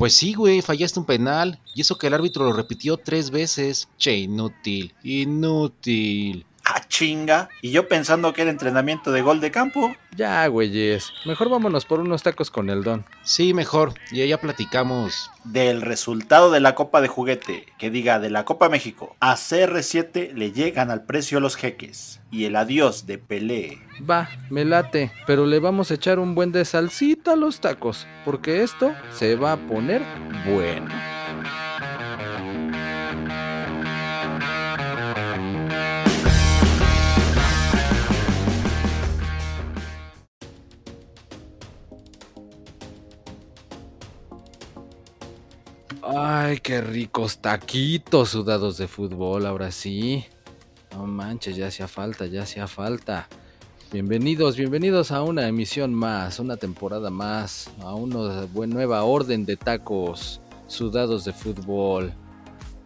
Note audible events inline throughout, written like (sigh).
Pues sí, güey, fallaste un penal. Y eso que el árbitro lo repitió tres veces. Che, inútil, inútil. Ah, chinga. Y yo pensando que era entrenamiento de gol de campo. Ya, güeyes. Mejor vámonos por unos tacos con el don. Sí, mejor. Y ya platicamos. Del resultado de la Copa de Juguete, que diga de la Copa México, a CR7 le llegan al precio los jeques. Y el adiós de Pelé. Va, me late. Pero le vamos a echar un buen de salsita a los tacos. Porque esto se va a poner bueno. Ay, qué ricos taquitos sudados de fútbol, ahora sí. No manches, ya hacía falta, ya hacía falta. Bienvenidos, bienvenidos a una emisión más, una temporada más, a una buena nueva orden de tacos sudados de fútbol.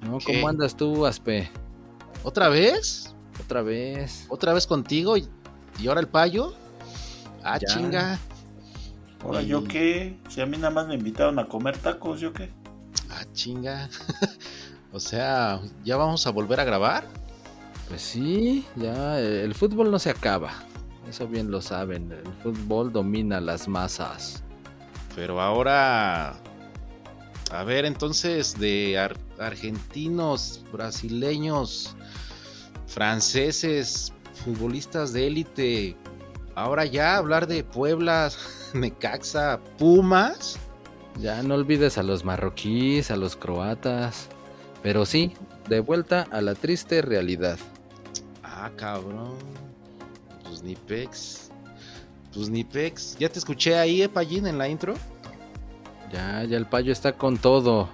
¿No? ¿Qué? ¿Cómo andas tú, Aspe? ¿Otra vez? Otra vez. ¿Otra vez contigo? ¿Y, y ahora el payo? Ah, Ya. chinga. Ahora, Y- ¿yo qué? Si a mí nada más me invitaron a comer tacos, ¿yo qué? Ah, chinga. (laughs) o sea, ¿ya vamos a volver a grabar? Pues sí, ya eh, el fútbol no se acaba. Eso bien lo saben. El fútbol domina las masas. Pero ahora... A ver, entonces, de ar- argentinos, brasileños, franceses, futbolistas de élite, ahora ya hablar de Puebla, (laughs) Necaxa, Pumas. Ya no olvides a los marroquíes, a los croatas. Pero sí, de vuelta a la triste realidad. Ah, cabrón. Pues ni pex. Pues ni pex. Ya te escuché ahí, eh, Pallín, en la intro. Ya, ya el payo está con todo.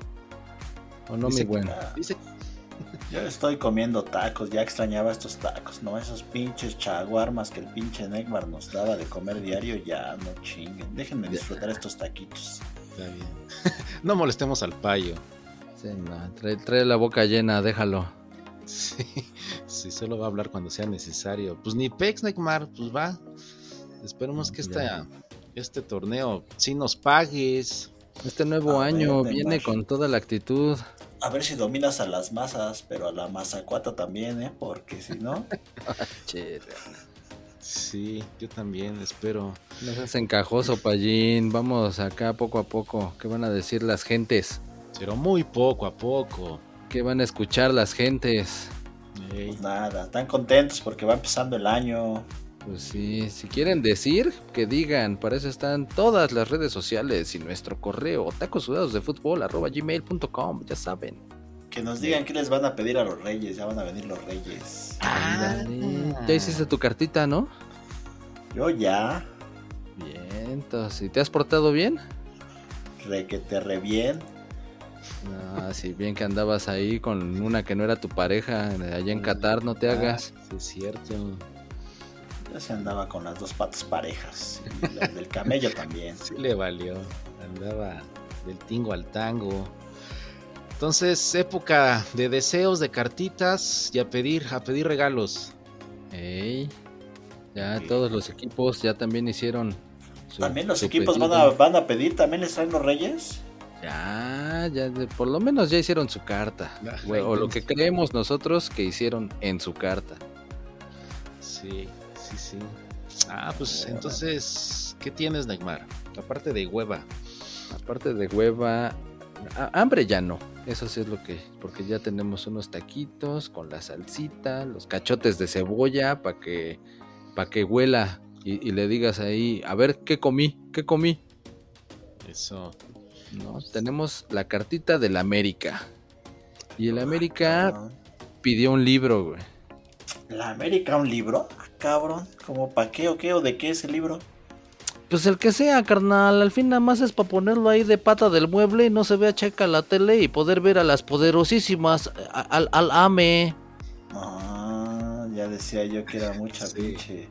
¿O no, Dice mi que- buen? (laughs) Dice Yo estoy comiendo tacos, ya extrañaba estos tacos, ¿no? Esos pinches chaguarmas que el pinche Neymar nos daba de comer diario, ya no chinguen. Déjenme disfrutar estos taquitos. Está bien. (laughs) no molestemos al payo. Sí, no, trae, trae la boca llena, déjalo. Sí, sí, solo va a hablar cuando sea necesario. Pues ni pex, Neymar, pues va. Esperemos que esta, este torneo sí nos pagues. Este nuevo A ver, año Neymar. viene con toda la actitud. A ver si dominas a las masas, pero a la mazacuata también, ¿eh? Porque si no, (laughs) Che, Sí, yo también espero. no seas encajoso, payín. Vamos acá poco a poco. ¿Qué van a decir las gentes? Pero muy poco a poco. ¿Qué van a escuchar las gentes? Pues nada, están contentos porque va empezando el año. Pues sí, si quieren decir, que digan. Para eso están todas las redes sociales y nuestro correo tacosudadosdefutbol@gmail.com, ya saben. Que nos digan qué les van a pedir a los reyes, ya van a venir los reyes. Ya hiciste tu cartita, ¿no? Yo ya, Bien, entonces, ¿y te has portado bien? re que te re bien. Ah, sí, bien que andabas ahí con una que no era tu pareja allá en Qatar, no te hagas. sí, es cierto. Ya se andaba con las dos patas parejas. Y las del camello también. (laughs) Sí le valió. Andaba del tingo al tango. Entonces, época de deseos, de cartitas y a pedir, a pedir regalos. Ey, ya Sí. todos los equipos ya también hicieron. su- También los su equipos van a, van a pedir, también les traen los reyes. Ya, ya, de- por lo menos ya hicieron su carta. Ah, o lo que creemos nosotros que hicieron en su carta. Sí, sí, sí. Ah, pues entonces, ¿qué tienes, Neymar? Aparte de hueva. Aparte de hueva, hambre ya no. Eso sí es lo que, porque ya tenemos unos taquitos con la salsita, los cachotes de cebolla para que, para que huela y, y le digas ahí, a ver, ¿qué comí? ¿Qué comí? Eso. ¿no? Tenemos la cartita del América. Y el América Cabrón. pidió un libro, güey. ¿La América un libro? Ah, cabrón. ¿Cómo pa' qué o qué o de qué es el libro? Pues el que sea, carnal. Al fin nada más es para ponerlo ahí de pata del mueble y no se vea checa la tele y poder ver a las poderosísimas al, al AME. Ah, ya decía yo que era (laughs) mucha Sí. pinche.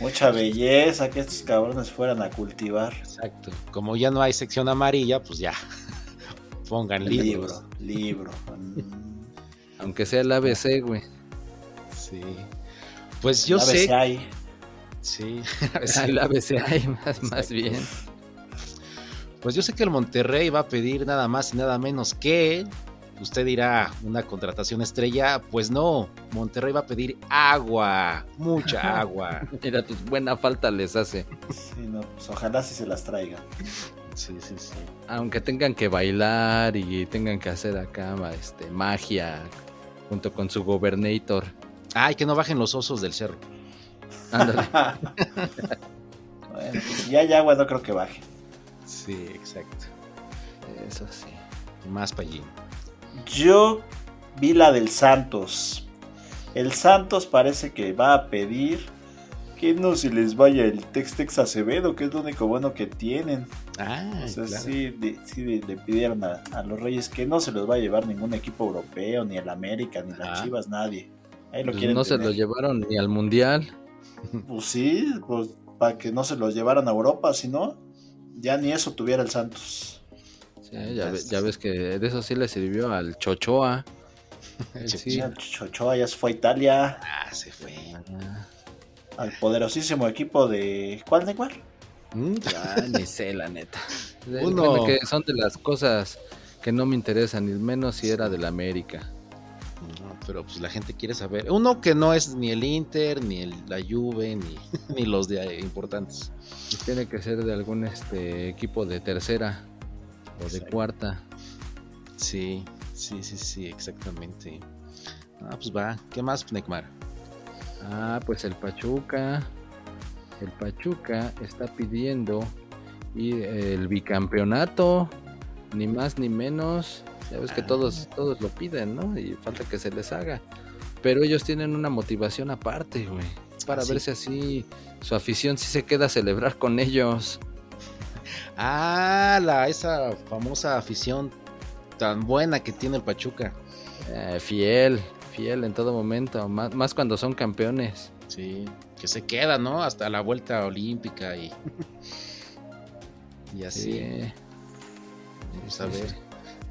Mucha belleza que estos cabrones fueran a cultivar. Exacto. Como ya no hay sección amarilla, pues ya. (laughs) Pongan libros. Libro, libro. Aunque sea el ABC, güey. Sí. Pues yo A ver sé. hay. Sí. (laughs) El ABC hay más, más bien. Pues yo sé que el Monterrey va a pedir nada más y nada menos que. Usted dirá una contratación estrella. Pues no, Monterrey va a pedir agua, mucha agua. (laughs) Mira, pues buena falta les hace. Sí, no, pues ojalá si se las traigan. Sí, sí, sí. Aunque tengan que bailar y tengan que hacer acá este, magia junto con su gobernator. Ay, que no bajen los osos del cerro. Ándale. (laughs) bueno, pues si ya hay agua, no creo que baje. Sí, exacto. Eso sí. Más para allí. Yo vi la del Santos. El Santos parece que va a pedir que no se les vaya el Tex-Tex Acevedo, que es lo único bueno que tienen. Ah, O sea, claro. sí, de- sí de- le pidieron a, a los Reyes que no se los va a llevar ningún equipo europeo, ni el América, ni las Ah. Chivas, nadie. Ahí lo Pues quieren no se lo llevaron ni al mundial. (laughs) Pues sí, pues para que no se los llevaran a Europa, si no, ya ni eso tuviera el Santos. Sí, ya, ve- ya ves que de eso sí le sirvió al Chochoa. (laughs) Sí. Ya Chochoa ya se fue a Italia, Ah, se fue. Ah, al poderosísimo equipo de... ¿Cuál, Neymar? Mm, ya, (laughs) ni sé, la neta. Uno- que son de las cosas que no me interesan, ni menos si era del América. Pero pues la gente quiere saber. Uno que no es ni el Inter, ni el, la Juve, ni, (laughs) ni los de eh, importantes. Tiene que ser de algún este equipo de tercera o de cuarta. Sí, sí, sí, sí, exactamente. Ah, pues va. ¿Qué más, Neymar? Ah, pues el Pachuca. El Pachuca está pidiendo y el bicampeonato, ni más ni menos. Ya ves que Ah. todos, todos lo piden, ¿no? Y falta que se les haga. Pero ellos tienen una motivación aparte, güey. Para ¿Ah, sí? ver si así su afición sí se queda a celebrar con ellos. Ah, la, esa famosa afición tan buena que tiene el Pachuca. Eh, fiel, fiel en todo momento, más, más cuando son campeones. Sí, que se queda, ¿no? Hasta la vuelta olímpica y. (laughs) y así. Sí. Pues a ver.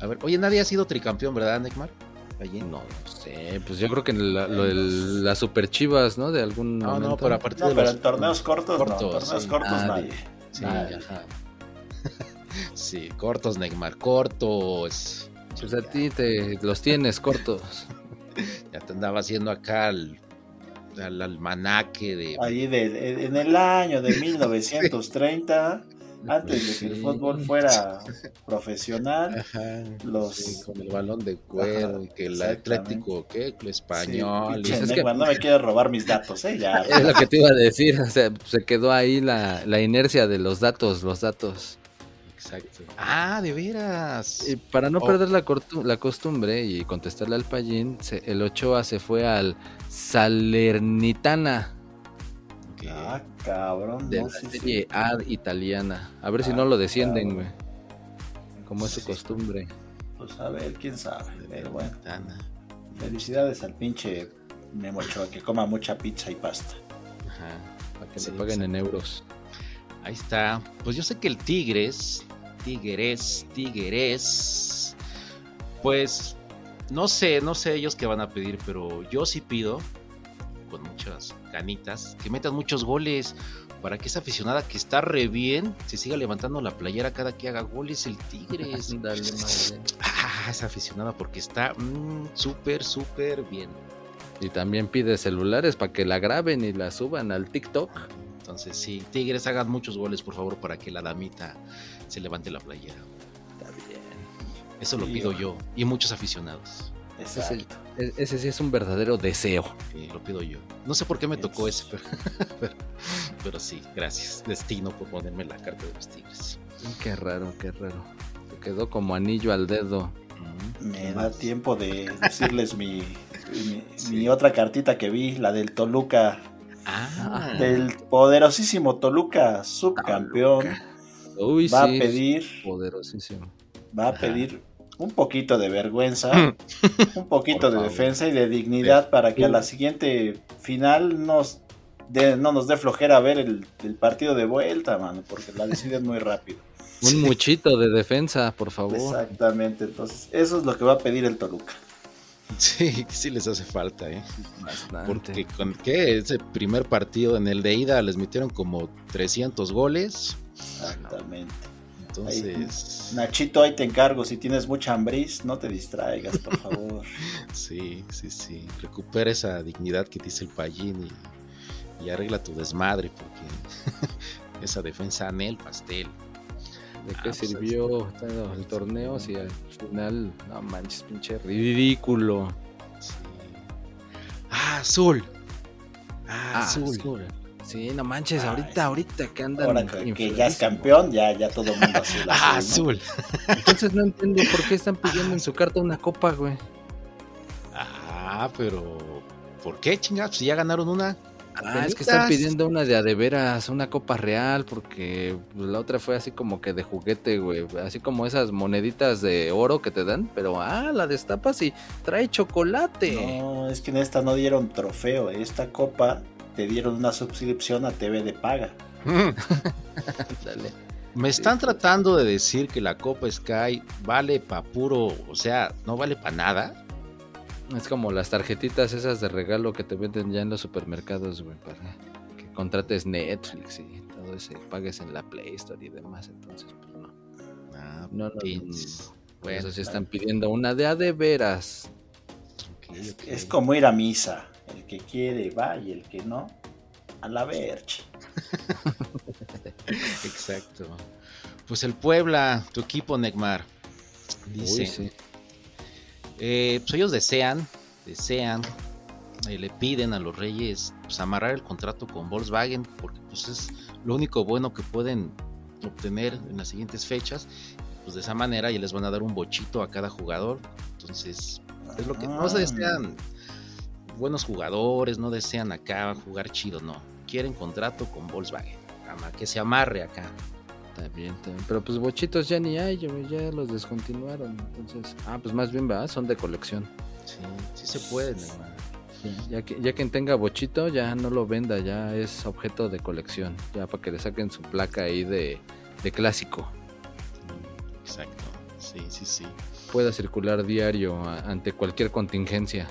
A ver, oye, nadie ha sido tricampeón, ¿verdad, Neymar? Allí. No, no sé, pues yo creo que la, lo del- las super chivas, ¿no? De algún No, no, momento. pero a partir No, de pero los en torneos cortos, no, cortos, torneos sí. cortos nadie. Sí, Nadie. Ajá. (laughs) sí, cortos, Neymar, cortos. Pues a ti te los tienes cortos. (laughs) Ya te andaba haciendo acá al, al almanaque de. Ahí de, en el año de 1930, (laughs) antes de que el fútbol fuera profesional, Ajá, los... sí, con el balón de cuero Ajá, y que el. Atlético, ¿qué? El Sí, español. es que- no me quieres robar mis datos, ¿eh? Ya. Es lo que te iba a decir, o sea, se quedó ahí la, la inercia de los datos, los datos. Exacto. Ah, de veras. Y para no Oh. perder la, cortu- la costumbre y contestarle al Pallín, se- el Ochoa se fue al Salernitana Ah, cabrón. de no, la sí, sí. Serie A italiana. A ver si Ah, no lo descienden, güey. Como es su costumbre. Pues a ver, quién sabe. Pero bueno, Ventana. felicidades al pinche Memo Ochoa, que coma mucha pizza y pasta. Ajá. Para que Sí, le paguen en euros. Ahí está. Pues yo sé que el Tigres, Tigres, Tigres, pues no sé, no sé ellos qué van a pedir, pero yo sí pido, con muchas ganitas, que metan muchos goles para que esa aficionada que está re bien se siga levantando la playera cada que haga goles el Tigres. (laughs) Dale, (laughs) madre. ah, esa aficionada porque está mm, súper, súper bien. Y también pide celulares para que la graben y la suban al TikTok. Entonces, sí, Tigres hagan muchos goles, por favor, para que la damita se levante la playera. Está bien. Eso lo pido yo y muchos aficionados. Exacto. E- Ese sí es un verdadero deseo. Sí, lo pido yo. No sé por qué me tocó Es- ese, (laughs) pero, pero, pero sí, gracias, Destino, por ponerme la carta de los Tigres. Qué raro, qué raro. Se quedó como anillo al dedo. Me da tiempo de decirles mi, mi, mi (laughs) otra cartita que vi, la del Toluca. Ah, Del poderosísimo Toluca, subcampeón. Uy, Va a sí, pedir, Poderosísimo. va a pedir un poquito de vergüenza, (laughs) un poquito de defensa y de dignidad para que a la siguiente final nos de- no nos dé flojera ver el, el partido de vuelta, mano, porque la deciden muy rápido. (laughs) Un muchito de defensa, por favor. Exactamente, entonces eso es lo que va a pedir el Toluca. sí, sí les hace falta, ¿eh? Bastante. Porque con que ese primer partido en el de ida les metieron como 300 goles. Exactamente. Entonces, Nachito, ahí te encargo, si tienes mucha hambriz, no te distraigas, por favor. (laughs) sí, sí, sí. Recupera esa dignidad que dice el Pallín y, y arregla tu desmadre, porque (laughs) esa defensa en el pastel. ¿De Ah, qué pues, sirvió el torneo si al final, no manches, pinche ridículo? Sí. Ah, azul. Ah, Ah, azul. azul. Sí, no manches, ahorita, sí. ahorita que andan. Ahora que, que ya es campeón, ya, ya todo el mundo azul. (laughs) Ah, azul, ¿no? azul. Entonces no entiendo por qué están pidiendo en su carta una copa, güey. Ah, pero ¿por qué chingados? Si ya ganaron una. Ah, es que están pidiendo una de a de veras, una copa real, porque la otra fue así como que de juguete, güey. Así como esas moneditas de oro que te dan, pero ah, la destapas y trae chocolate. No, es que en esta no dieron trofeo. Esta copa te dieron una suscripción a TV de paga. (laughs) Dale. Me están tratando de decir que la Copa Sky vale pa' puro, o sea, no vale pa' nada. Es como las tarjetitas esas de regalo que te venden ya en los supermercados, güey, para que contrates Netflix y todo eso, y pagues en la Play Store y demás. Entonces, pues no. Ah, No, no, Bueno, eso sí están pidiendo una de a de veras. es como ir a misa. El que quiere va y el que no, a la verge. (laughs) Exacto. Pues el Puebla, tu equipo Neymar, dice, Uy, sí. eh, pues ellos desean, desean, eh, le piden a los Reyes pues, amarrar el contrato con Volkswagen porque pues es lo único bueno que pueden obtener en las siguientes fechas. Pues de esa manera ya les van a dar un bochito a cada jugador. Entonces es lo que no se Ah. desean buenos jugadores, no desean acá jugar chido, no. Quieren contrato con Volkswagen. Que se amarre acá. Está bien, está bien. Pero pues bochitos ya ni hay, ya los descontinuaron. Entonces, ah, pues más bien, ¿verdad? Son de colección. Sí, sí se puede, Neymar. Ya que ya quien tenga bochito ya no lo venda, ya es objeto de colección. Ya para que le saquen su placa ahí de, de clásico. Exacto. Sí, sí, sí. Pueda circular diario ante cualquier contingencia.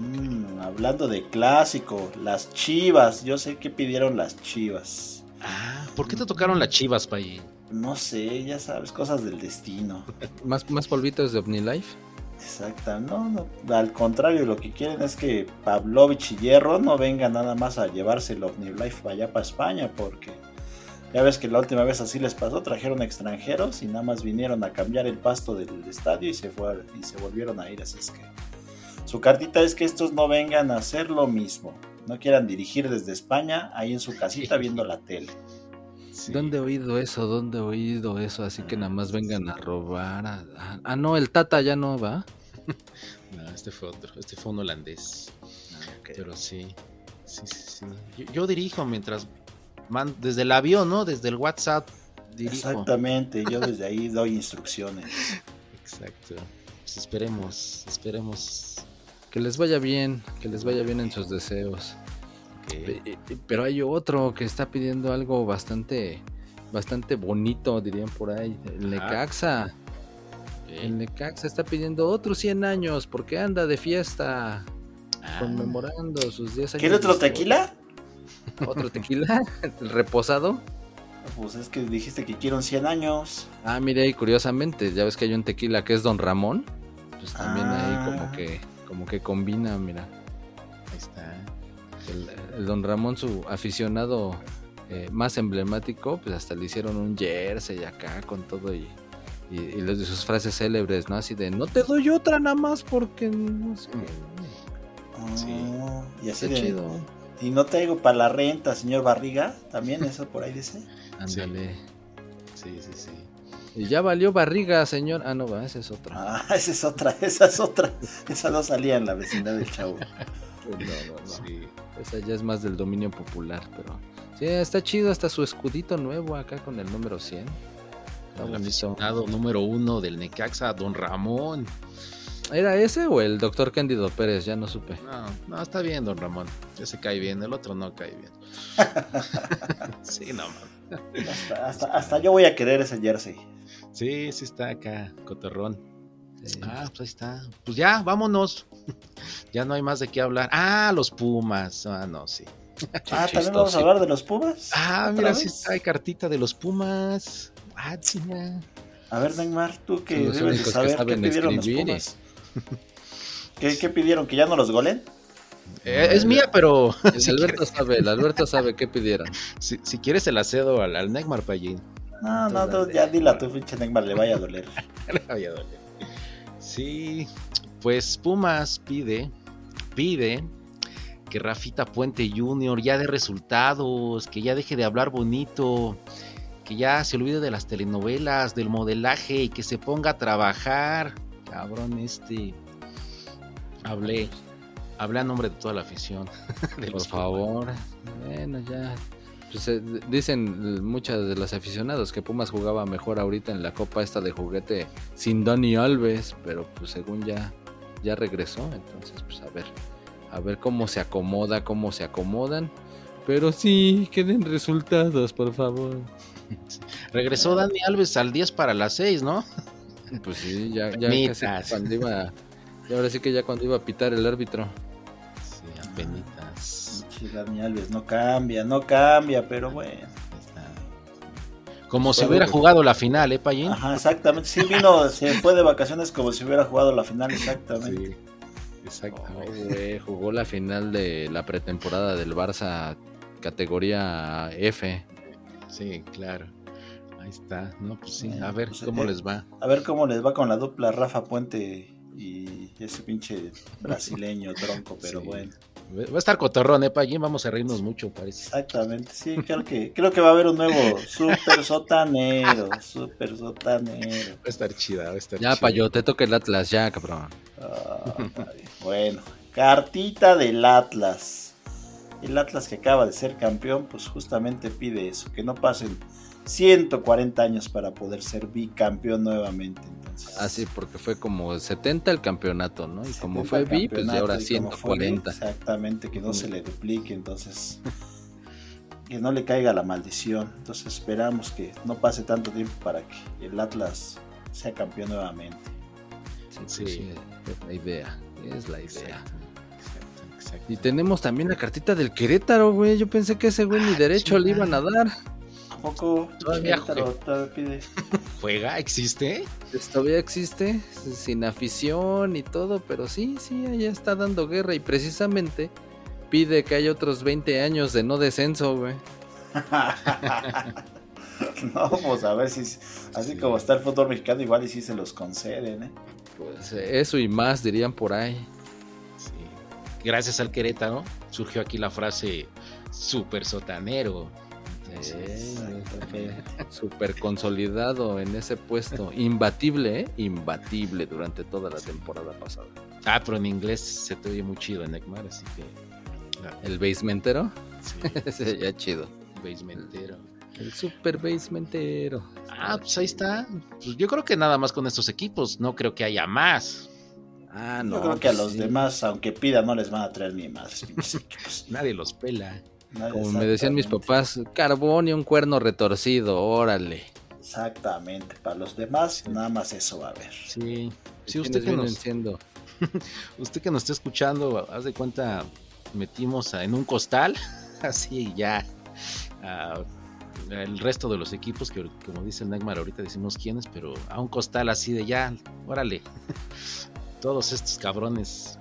Mm, hablando de clásico, las chivas. Yo sé que pidieron las chivas. Ah, ¿por qué te tocaron las chivas, Pay? No sé, ya sabes, cosas del destino. (laughs) ¿Más, más polvitos de OmniLife? Exacto, no, no, al contrario, lo que quieren es que Pavlovich y Hierro no vengan nada más a llevarse el OmniLife para allá para España, porque ya ves que la última vez así les pasó, trajeron extranjeros y nada más vinieron a cambiar el pasto del estadio y se fue y se volvieron a ir, así es que su cartita es que estos no vengan a hacer lo mismo, no quieran dirigir desde España ahí en su casita viendo la tele. Sí. ¿Dónde he oído eso? ¿Dónde he oído eso? Así que nada más vengan a robar. a- ah, no, el Tata ya no va. (laughs) No, este fue otro. Este fue un holandés. Pero sí. Sí, sí, sí. Yo, yo dirijo mientras. man- desde el avión, ¿no? Desde el WhatsApp. Dirijo. Exactamente, yo (laughs) desde ahí doy instrucciones. Exacto. Pues esperemos. Esperemos. Que les vaya bien, que les vaya bien en sus deseos. Eh, eh, Pero hay otro que está pidiendo algo bastante, bastante bonito, dirían por ahí. El. Necaxa. El Necaxa está pidiendo otros 100 años porque anda de fiesta Ah, conmemorando sus 10 años. ¿Quiere (laughs) otro tequila? ¿Otro tequila? (laughs) ¿El reposado? Pues es que dijiste que quiero 100 años. Ah, mire, y curiosamente, ya ves que hay un tequila que es Don Ramón. Pues también ahí Ah. como que, como que combina, mira. Ahí está. El, el Don Ramón, su aficionado eh, más emblemático, pues hasta le hicieron un jersey acá con todo y, y, y los de sus frases célebres, ¿no? Así de, no te doy otra nada más porque no sé. Sí. Ah, Y así de, chido. Y no traigo para la renta, señor Barriga. También eso por ahí dice. Ándale. Sí, sí, sí. Y ya valió barriga, señor. Ah, no, va, esa es otra. Ah, (laughs) esa es otra, esa es otra. Esa no salía en la vecindad del chavo. (laughs) No, no, no. Sí. Esa ya es más del dominio popular, pero... Sí, está chido hasta su escudito nuevo acá con el número 100. Está El aficionado número uno del Necaxa, Don Ramón. ¿Era ese o el doctor Cándido Pérez? Ya no supe. No, no, está bien, Don Ramón. Ese cae bien, el otro no cae bien. (laughs) sí, no, man. Hasta, hasta, hasta yo voy a querer ese jersey. Sí, sí está acá, cotorrón. Sí. Ah, pues ahí está. Pues ya, vámonos. (laughs) ya no hay más de qué hablar. Ah, los Pumas. Ah, no, sí. (laughs) Ah, también vamos a hablar de los Pumas. Ah, ¿Otra mira, vez? sí está, hay cartita de los Pumas. Ah. A ver, Neymar, tú que debes de saber qué pidieron los escribir Pumas. ¿Qué, qué pidieron? ¿Que ya no los golen? Eh, es mía, pero El (laughs) si, Alberto sabe, el Alberto sabe qué pidieron. si, si quieres se la cedo al, al Neymar Payín. No, no, Tú ya dila a tu pinche Neymar, (laughs) le vaya a doler. Sí, pues Pumas pide, pide que Rafita Puente Jr. ya dé resultados, que ya deje de hablar bonito, que ya se olvide de las telenovelas, del modelaje y que se ponga a trabajar. Cabrón, este. Hablé, hablé a nombre de toda la afición. (laughs) de Por los favor. Bueno, ya. Pues, eh, dicen eh, muchos de los aficionados que Pumas jugaba mejor ahorita en la copa esta de juguete sin Dani Alves, pero pues según ya ya regresó, entonces pues a ver, a ver cómo se acomoda, cómo se acomodan. Pero sí, queden resultados, por favor. (laughs) Regresó Dani Alves al 10 para las 6, ¿no? (laughs) Pues sí, ya, ya casi cuando iba, y ahora sí que ya cuando iba a pitar el árbitro. Sí, apenitas. Pinche Dani Alves no cambia, no cambia, pero bueno. Como si hubiera jugado la final, ¿eh, Payín? Ajá, exactamente. Sí vino, se fue de vacaciones como si hubiera jugado la final, exactamente. Sí, exactamente. Jugó la final de la pretemporada del Barça categoría F. Sí, claro. Ahí está. No, pues sí. A ver pues, cómo eh, les va. A ver cómo les va con la dupla Rafa Puente y ese pinche brasileño tronco, pero Sí. bueno. Va a estar cotorrón, ¿eh, Payín? Vamos a reírnos mucho, parece. Exactamente, sí, creo que, creo que va a haber un nuevo super sotanero, super sotanero. Va a estar chida, va a estar Ya, chida. Payo, te toca el Atlas, ya, cabrón. Ah, bueno, cartita del Atlas. El Atlas que acaba de ser campeón, pues justamente pide eso, que no pasen 140 años para poder ser bicampeón nuevamente. Entonces, Ah, sí, porque fue como 70 el campeonato, ¿no? Y como 70 fue B, pues ya ahora y como fue B, 140. Exactamente, que no se le duplique, entonces que no le caiga la maldición. Entonces esperamos que no pase tanto tiempo para que el Atlas sea campeón nuevamente. Sí, Sí. sí, es la idea, es la idea. Exacto. Y tenemos también la cartita del Querétaro, güey. Yo pensé que ese güey ni Ah, derecho le iban a dar. ¿A poco? Todavía juega. todavía. (laughs) ¿Juega? ¿Existe? Pues Todavía existe, sin afición y todo, pero sí, sí, ya está dando guerra y precisamente pide que haya otros 20 años de no descenso, güey. (laughs) no, pues a ver si así Sí. como está el fútbol mexicano, igual y si se los conceden, ¿eh? Pues eso y más dirían por ahí. Sí. Gracias al Querétaro surgió aquí la frase super sotanero. Exactamente. (laughs) Super consolidado en ese puesto. Imbatible, ¿eh? Imbatible durante toda la temporada pasada. Ah, pero en inglés se te oye muy chido en Neymar, así que. ah, El basementero, sí, (laughs) ese ya chido. basementero. El super basementero. Ah, pues ahí está. Pues yo creo que nada más con estos equipos. No creo que haya más. Ah, no. Yo creo que a pues los sí. demás, aunque pidan, no les van a traer ni más. (laughs) Nadie los pela. Como me decían mis papás, carbón y un cuerno retorcido, órale. Exactamente, para los demás nada más eso va a haber. Sí. Sí, ¿Quiénes usted que, nos, (laughs) usted que nos está escuchando, haz de cuenta, metimos a- en un costal, (laughs) así ya. a- el resto de los equipos, que como dice el Neymar, ahorita decimos quiénes, pero a un costal así de ya, órale. (laughs) Todos estos cabrones.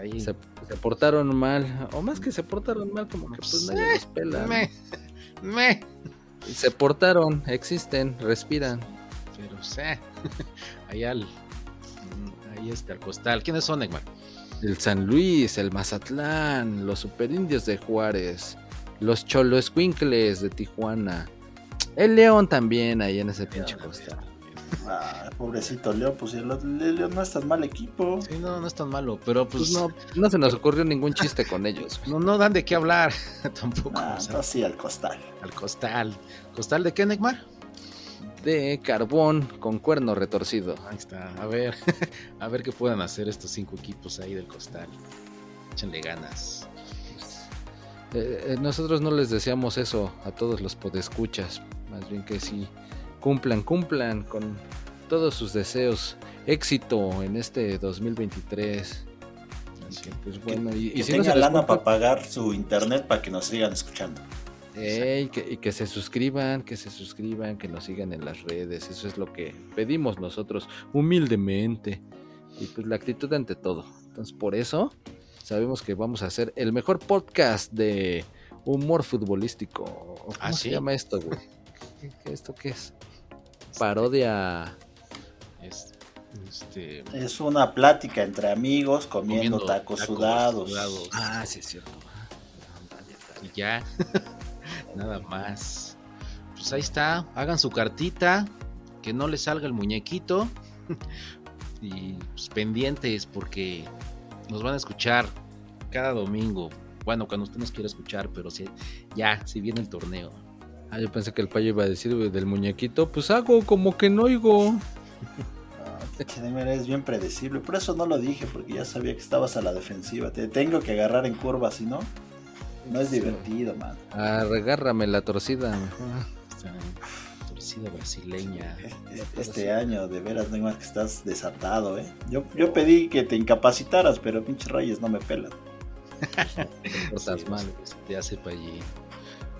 Ahí. Se, se portaron mal, o más que se portaron mal, como que pues nadie los pela. ¿no? Me, me. Se portaron, existen, respiran. Pero sé. (laughs) Ahí al. Ahí está el costal. ¿Quiénes son, Neymar? El San Luis, el Mazatlán, los Superindios de Juárez, los Choloescuincles de Tijuana, El León también ahí en ese pinche costal. Ah, pobrecito León, pues el, el León no es tan mal equipo. Sí, no, no es tan malo, pero pues, Pues no, no se nos ocurrió ningún chiste con ellos. (laughs) no, no dan de qué hablar (laughs) tampoco. Ah, o sea, sí, al costal. al costal. ¿Costal de qué, Neymar? De carbón con cuerno retorcido. Ahí está. A ver, (laughs) a ver qué pueden hacer estos cinco equipos ahí del costal. Échenle ganas. Eh, eh, nosotros no les deseamos eso a todos los podescuchas. Más bien que sí cumplan, cumplan con todos sus deseos. Éxito en este 2023. Así que, pues bueno, y, y que si no tenga les lana para pagar su internet para que nos sigan escuchando. Que, y que se suscriban, que se suscriban, que nos sigan en las redes. Eso es lo que pedimos nosotros humildemente. Y pues la actitud ante todo. Entonces por eso sabemos que vamos a hacer el mejor podcast de humor futbolístico. ¿O ¿Cómo ¿Ah, se sí? llama esto, güey? (laughs) ¿Qué, qué- esto qué es? Parodia. Es- este, Es una plática entre amigos comiendo, Comiendo tacos, tacos sudados. sudados. Ah, sí es cierto. Y ya. (laughs) Nada más. Pues ahí está. Hagan su cartita. Que no les salga el muñequito. (laughs) y pues, pendientes porque nos van a escuchar cada domingo. Bueno, cuando usted nos quiera escuchar, pero si, ya, si viene el torneo. Ah, yo pensé que el payo iba a decir del muñequito. Pues hago como que no oigo. Ah, Neymar, es bien predecible. Por eso no lo dije, porque ya sabía que estabas a la defensiva. Te tengo que agarrar en curva, si no, no es Sí. divertido, man. Arregárrame la torcida. torcida brasileña. Es- es- Este año, de veras, Neymar, que estás desatado, ¿eh? Yo, yo pedí que te incapacitaras, pero pinche Reyes no me pelan. (laughs) Te portas Sí, mal. pues, Ya sepa allí.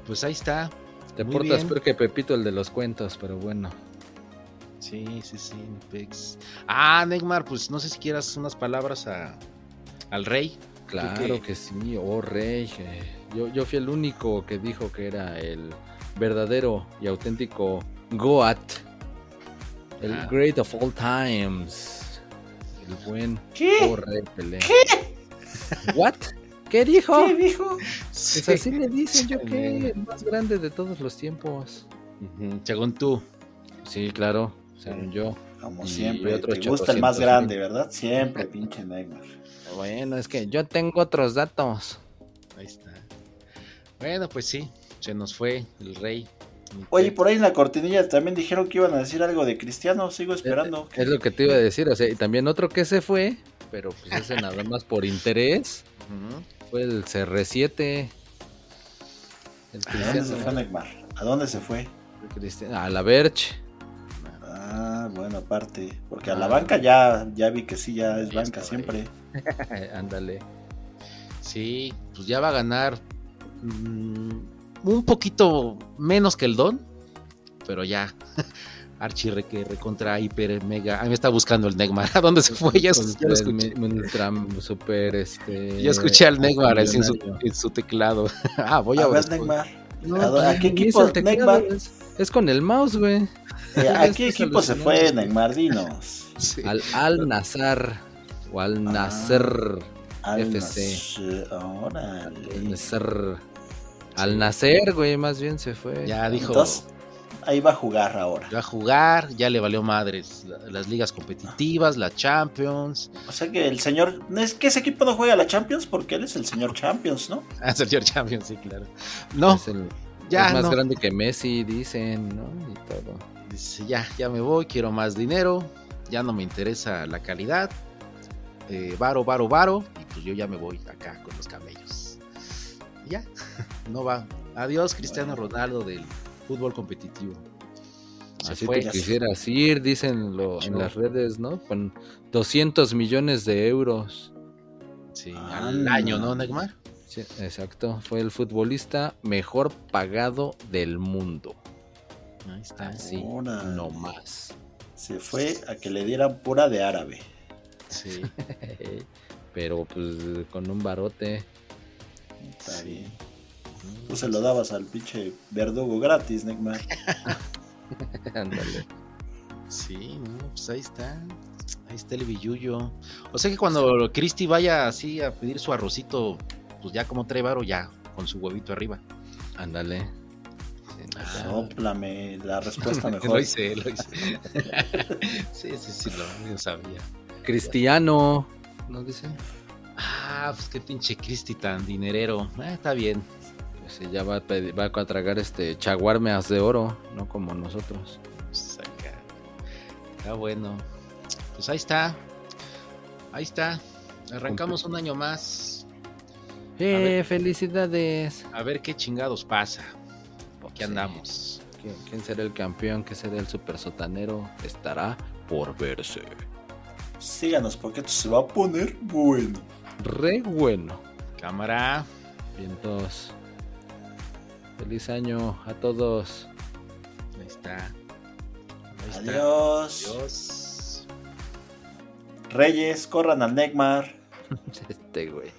Pues ahí está. Te Muy portas bien. peor que Pepito, el de los cuentos, pero bueno. Sí, sí, sí, Nepex. Ah, Neymar, pues no sé si quieras unas palabras a, al rey. Claro qué? que sí, oh rey. eh, Yo, yo fui el único que dijo que era el verdadero y auténtico Goat. El Ah. great of all times. El buen ¿Qué? oh rey Pelé. ¿What? ¿Qué dijo? ¿Qué dijo? Pues así le dicen yo que el más grande de todos los tiempos. Según tú. Sí, claro, según yo. Como Y siempre, otro te gusta el más 800 grande. ¿verdad? Siempre, pinche Neymar. Bueno, es que yo tengo otros datos. Ahí está. Bueno, pues sí, se nos fue el rey. Oye, por ahí en la cortinilla también dijeron que iban a decir algo de Cristiano. Sigo esperando. Es lo que te iba a decir, o sea, y también otro que se fue, pero pues ese nada más por interés, Ujú. Fue el CR7. El ¿A dónde se fue Neymar? ¿A dónde se fue? a la Verge. Ah, bueno, aparte. Porque a Ah. la banca ya, ya vi que sí, ya es banca siempre. (laughs) Ándale. Sí, pues ya va a ganar mm, un poquito menos que el Don, pero ya. (laughs) Archie re, que recontra hiper mega. Ahí me está buscando el Neymar. (laughs) ¿A dónde se fue? Ya, ya lo tres escuché. super este. Ya escuché al Neymar así en su, millonario. en su teclado. (laughs) ah, voy a, A ver, buscar. Neymar. No, ¿A pues, qué equipo, es el teclado, Neymar? Es, es con el mouse, güey. Eh, (laughs) ¿A qué equipo se fue güey. Neymar? Dinos. Sí. Al Al Nazar o al Nasser. Al FC. Al Nasser. Al Nacer, güey, más bien se fue. Ya dijo. Entonces, ahí va a jugar ahora. va a jugar, ya le valió madres la- las ligas competitivas, la Champions. O sea que el señor. Es que ese equipo no juega la Champions porque él es el señor Champions, ¿no? (laughs) Ah, señor Champions, sí, claro. No, Es, el- ya es más no. grande que Messi, dicen, ¿no? Y todo. Dice, ya, ya me voy, quiero más dinero, ya no me interesa la calidad. Eh, varo, varo, varo, y pues yo ya me voy acá con los camellos. Y ya, (laughs) no va. Adiós, Cristiano Ronaldo del fútbol competitivo. Se Así fue. te quisieras ir, dicen lo- en las redes, ¿no? Con 200 millones de euros. Sí, Ah, al año, no. ¿no, Neymar? Sí, exacto. Fue el futbolista mejor pagado del mundo. Ahí está. Así, Órale. no más. Se fue a que le dieran pura de árabe. Sí, (laughs) Pero pues con un barote. Está Sí. bien. Tú se lo dabas al pinche verdugo gratis, Neymar. (laughs) Ándale. Sí, no, pues ahí está. Ahí está el billuyo. O sea que cuando Cristi vaya así a pedir su arrocito, pues ya como trae varo, ya con su huevito arriba. Ándale. Pues Sóplame la respuesta (laughs) lo mejor. hice, lo hice. (laughs) sí, sí, sí, lo, yo sabía. Cristiano, nos dicen. Ah, pues qué pinche Cristi tan dinerero. Ah, está bien. Pues ya va a, pedir- va a tragar este chaguarmeas de oro, no como nosotros. Pues acá. Está bueno. Pues ahí está. Ahí está. Arrancamos un año más. ¡Eh, ver. felicidades! A ver qué chingados pasa. Aquí Sí. andamos. ¿Quién, quién será el campeón? ¿Qué será el super sotanero? Estará por verse. Síganos porque esto se va a poner bueno. Re bueno. Cámara. Vientos. Feliz año a todos. Ahí está. Ahí está. Adiós. Adiós. Reyes, corran al Neymar. (laughs) Este güey.